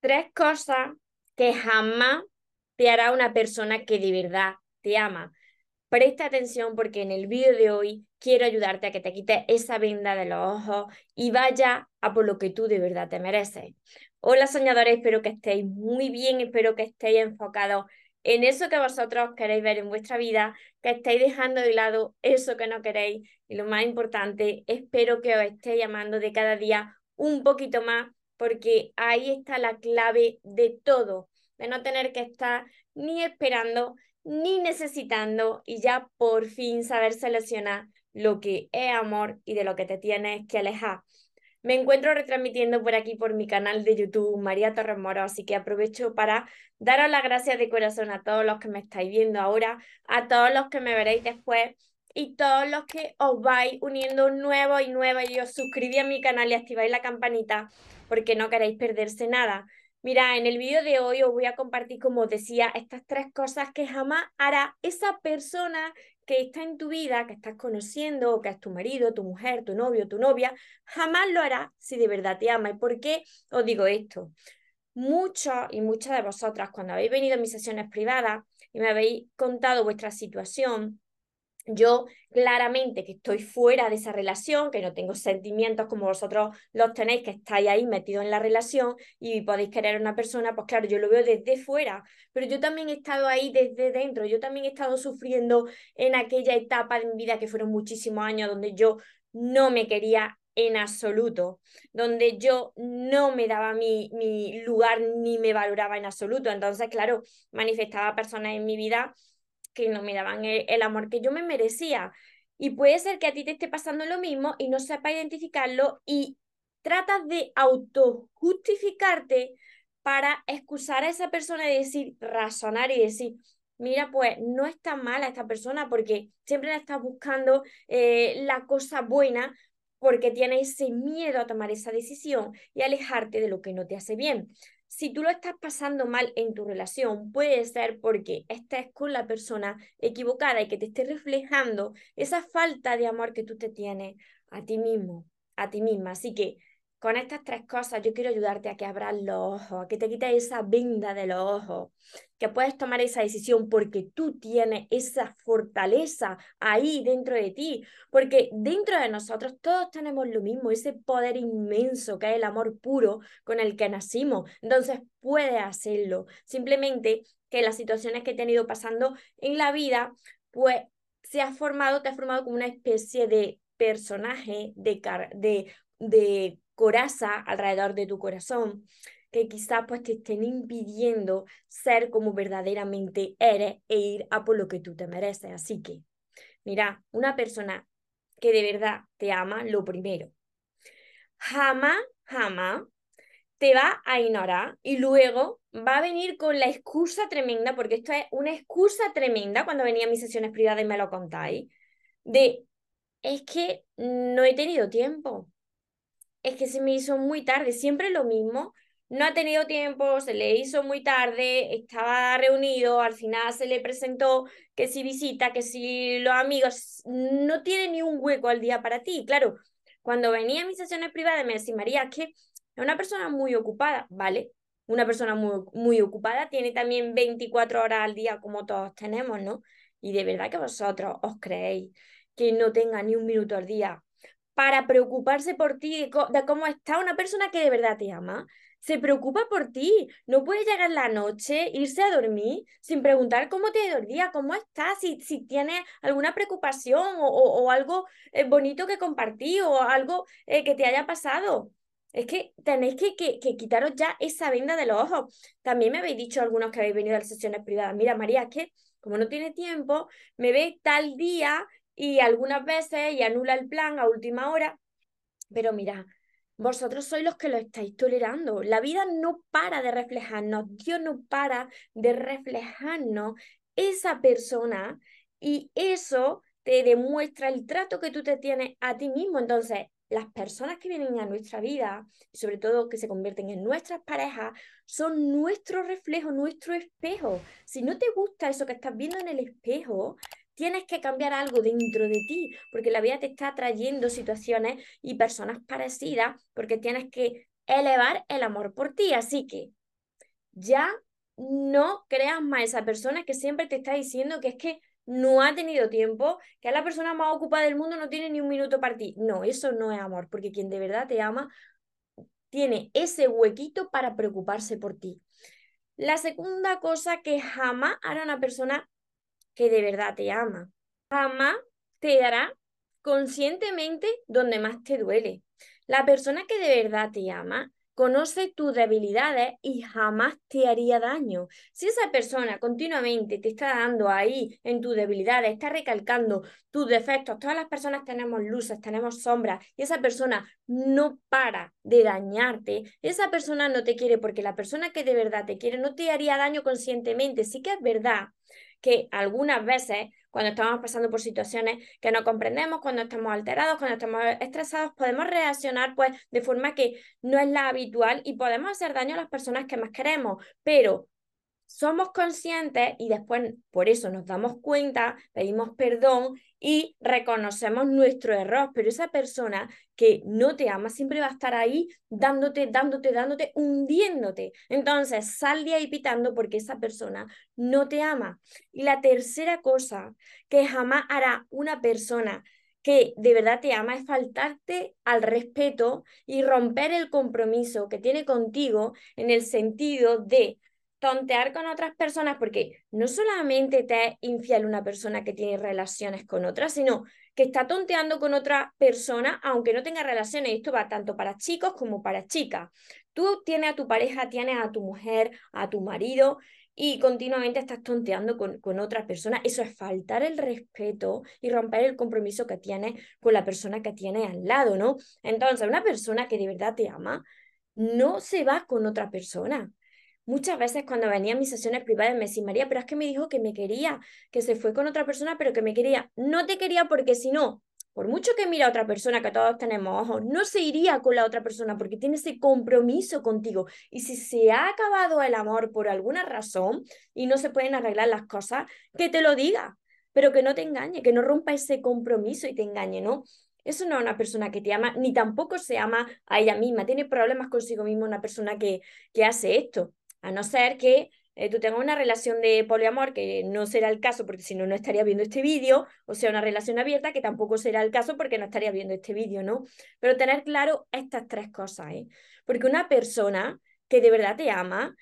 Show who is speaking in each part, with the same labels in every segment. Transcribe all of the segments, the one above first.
Speaker 1: Tres cosas que jamás te hará una persona que de verdad te ama. Presta atención porque en el vídeo de hoy quiero ayudarte a que te quites esa venda de los ojos y vaya a por lo que tú de verdad te mereces. Hola soñadores, espero que estéis muy bien, espero que estéis enfocados en eso que vosotros queréis ver en vuestra vida, que estéis dejando de lado eso que no queréis y lo más importante, espero que os estéis llamando de cada día un poquito más porque ahí está la clave de todo, de no tener que estar ni esperando ni necesitando y ya por fin saber seleccionar lo que es amor y de lo que te tienes que alejar. Me encuentro retransmitiendo por aquí por mi canal de YouTube María Torres Moro, así que aprovecho para daros las gracias de corazón a todos los que me estáis viendo ahora, a todos los que me veréis después y todos los que os vais uniendo nuevos y nuevos y os suscribís a mi canal y activáis la campanita porque no queréis perderse nada. Mira, en el vídeo de hoy os voy a compartir, como decía, estas tres cosas que jamás hará esa persona que está en tu vida, que estás conociendo, o que es tu marido, tu mujer, tu novio, tu novia, jamás lo hará si de verdad te ama. ¿Y por qué os digo esto? Muchos y muchas de vosotras, cuando habéis venido a mis sesiones privadas y me habéis contado vuestra situación, yo claramente que estoy fuera de esa relación, que no tengo sentimientos como vosotros los tenéis, que estáis ahí metidos en la relación y podéis querer a una persona, pues claro, yo lo veo desde fuera, pero yo también he estado ahí desde dentro, yo también he estado sufriendo en aquella etapa de mi vida que fueron muchísimos años donde yo no me quería en absoluto, donde yo no me daba mi, mi lugar ni me valoraba en absoluto. Entonces, claro, manifestaba personas en mi vida que no me daban el, amor que yo me merecía. Y puede ser que a ti te esté pasando lo mismo y no sepa identificarlo y tratas de autojustificarte para excusar a esa persona y decir, razonar y decir, mira, pues no es tan mala esta persona porque siempre la estás buscando eh, la cosa buena porque tiene ese miedo a tomar esa decisión y alejarte de lo que no te hace bien si tú lo estás pasando mal en tu relación, puede ser porque estés con la persona equivocada y que te esté reflejando esa falta de amor que tú te tienes a ti mismo, a ti misma. Así que con estas tres cosas yo quiero ayudarte a que abras los ojos, a que te quites esa venda de los ojos, que puedes tomar esa decisión porque tú tienes esa fortaleza ahí dentro de ti, porque dentro de nosotros todos tenemos lo mismo, ese poder inmenso que es el amor puro con el que nacimos. Entonces puedes hacerlo. Simplemente que las situaciones que he tenido pasando en la vida, pues se ha formado, te ha formado como una especie de personaje, de, de, de coraza alrededor de tu corazón, que quizás pues te estén impidiendo ser como verdaderamente eres e ir a por lo que tú te mereces. Así que, mira, una persona que de verdad te ama, lo primero, jamás, jamás te va a ignorar y luego va a venir con la excusa tremenda, porque esto es una excusa tremenda cuando venía a mis sesiones privadas y me lo contáis, de es que no he tenido tiempo, es que se me hizo muy tarde, siempre lo mismo, no ha tenido tiempo, se le hizo muy tarde, estaba reunido, al final se le presentó que si visita, que si los amigos, no tiene ni un hueco al día para ti. Claro, cuando venía a mis sesiones privadas me decía, María, que es una persona muy ocupada, ¿vale? Una persona muy, muy ocupada tiene también 24 horas al día como todos tenemos, ¿no? Y de verdad que vosotros os creéis que no tenga ni un minuto al día para preocuparse por ti, de cómo está una persona que de verdad te ama. Se preocupa por ti. No puede llegar la noche, irse a dormir sin preguntar cómo te ha cómo estás, si, si tienes alguna preocupación o, algo eh, bonito que compartir o algo eh, que te haya pasado. Es que tenéis que, que, que, quitaros ya esa venda de los ojos. También me habéis dicho algunos que habéis venido a las sesiones privadas, mira María, es que como no tiene tiempo, me ve tal día y algunas veces y anula el plan a última hora. Pero mira, vosotros sois los que lo estáis tolerando. La vida no para de reflejarnos, Dios no para de reflejarnos esa persona y eso te demuestra el trato que tú te tienes a ti mismo. Entonces, las personas que vienen a nuestra vida, y sobre todo que se convierten en nuestras parejas, son nuestro reflejo, nuestro espejo. Si no te gusta eso que estás viendo en el espejo, tienes que cambiar algo dentro de ti, porque la vida te está trayendo situaciones y personas parecidas, porque tienes que elevar el amor por ti. Así que ya no creas más esa persona que siempre te está diciendo que es que no ha tenido tiempo, que es la persona más ocupada del mundo, no tiene ni un minuto para ti. No, eso no es amor, porque quien de verdad te ama tiene ese huequito para preocuparse por ti. La segunda cosa que jamás hará una persona que de verdad te ama, jamás te dará conscientemente donde más te duele. La persona que de verdad te ama conoce tus debilidades y jamás te haría daño. Si esa persona continuamente te está dando ahí en tus debilidades, está recalcando tus defectos, todas las personas tenemos luces, tenemos sombras, y esa persona no para de dañarte, esa persona no te quiere porque la persona que de verdad te quiere no te haría daño conscientemente. Sí que es verdad que algunas veces cuando estamos pasando por situaciones que no comprendemos, cuando estamos alterados, cuando estamos estresados, podemos reaccionar pues de forma que no es la habitual y podemos hacer daño a las personas que más queremos, pero somos conscientes y después por eso nos damos cuenta, pedimos perdón y reconocemos nuestro error, pero esa persona que no te ama siempre va a estar ahí dándote, dándote, dándote, hundiéndote. Entonces, sal de ahí pitando porque esa persona no te ama. Y la tercera cosa que jamás hará una persona que de verdad te ama es faltarte al respeto y romper el compromiso que tiene contigo en el sentido de tontear con otras personas, porque no solamente te es infiel una persona que tiene relaciones con otra, sino que está tonteando con otra persona, aunque no tenga relaciones. Esto va tanto para chicos como para chicas. Tú tienes a tu pareja, tienes a tu mujer, a tu marido, y continuamente estás tonteando con, con otra persona. Eso es faltar el respeto y romper el compromiso que tienes con la persona que tienes al lado, ¿no? Entonces, una persona que de verdad te ama no se va con otra persona Muchas veces cuando venía a mis sesiones privadas me decía, María, pero es que me dijo que me quería, que se fue con otra persona, pero que me quería. No te quería porque si no, por mucho que mira a otra persona, que todos tenemos ojos, no se iría con la otra persona porque tiene ese compromiso contigo. Y si se ha acabado el amor por alguna razón y no se pueden arreglar las cosas, que te lo diga, pero que no te engañe, que no rompa ese compromiso y te engañe, ¿no? Eso no es una persona que te ama, ni tampoco se ama a ella misma. Tiene problemas consigo misma una persona que, que hace esto. A no ser que eh, tú tengas una relación de poliamor, que no será el caso porque si no, no estaría viendo este vídeo, o sea, una relación abierta, que tampoco será el caso porque no estaría viendo este vídeo, ¿no? Pero tener claro estas tres cosas, ¿eh? Porque una persona que de verdad te ama,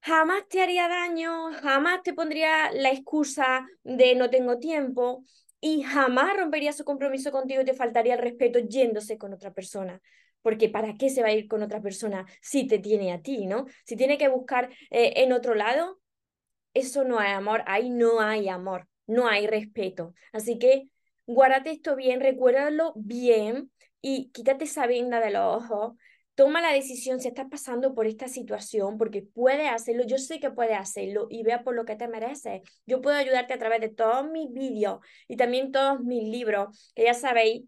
Speaker 1: jamás te haría daño, jamás te pondría la excusa de no tengo tiempo y jamás rompería su compromiso contigo y te faltaría el respeto yéndose con otra persona porque ¿para qué se va a ir con otra persona si te tiene a ti, ¿no? Si tiene que buscar eh, en otro lado, eso no hay amor, ahí no hay amor, no hay respeto. Así que guárdate esto bien, recuérdalo bien y quítate esa venda de los ojos. Toma la decisión si estás pasando por esta situación, porque puedes hacerlo, yo sé que puedes hacerlo y vea por lo que te mereces. Yo puedo ayudarte a través de todos mis vídeos y también todos mis libros, que ya sabéis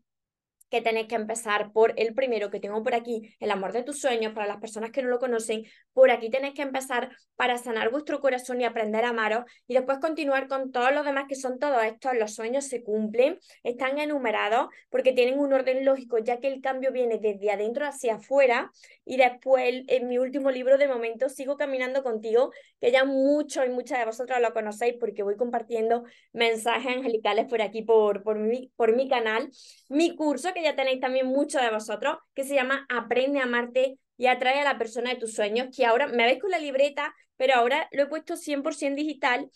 Speaker 1: que tenéis que empezar por el primero que tengo por aquí, el amor de tus sueños, para las personas que no lo conocen, por aquí tenéis que empezar para sanar vuestro corazón y aprender a amaros y después continuar con todos los demás que son todos estos, los sueños se cumplen, están enumerados porque tienen un orden lógico, ya que el cambio viene desde adentro hacia afuera y después en mi último libro de momento sigo caminando contigo, que ya muchos y muchas de vosotros lo conocéis porque voy compartiendo mensajes angelicales por aquí, por, por, mi, por mi canal, mi curso que ya tenéis también mucho de vosotros, que se llama Aprende a amarte y atrae a la persona de tus sueños, que ahora me veis con la libreta, pero ahora lo he puesto 100% digital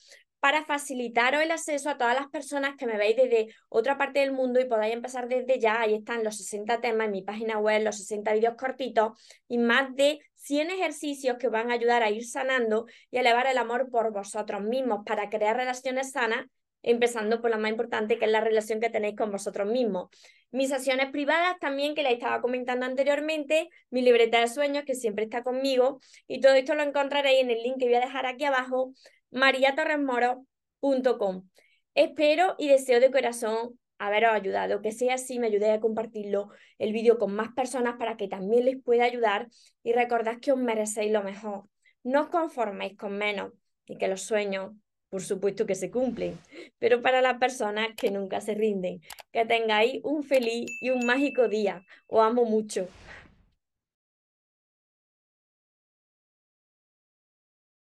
Speaker 1: para facilitaros el acceso a todas las personas que me veis desde otra parte del mundo y podáis empezar desde ya. Ahí están los 60 temas en mi página web, los 60 vídeos cortitos y más de 100 ejercicios que van a ayudar a ir sanando y elevar el amor por vosotros mismos para crear relaciones sanas empezando por la más importante, que es la relación que tenéis con vosotros mismos. Mis sesiones privadas también, que les estaba comentando anteriormente, mi libreta de sueños, que siempre está conmigo, y todo esto lo encontraréis en el link que voy a dejar aquí abajo, mariatorresmoro.com. Espero y deseo de corazón haberos ayudado, que sea así, me ayudéis a compartirlo, el vídeo con más personas para que también les pueda ayudar y recordad que os merecéis lo mejor. No os conforméis con menos y que los sueños por supuesto que se cumplen, pero para las personas que nunca se rinden. Que tengáis un feliz y un mágico día. Os amo mucho.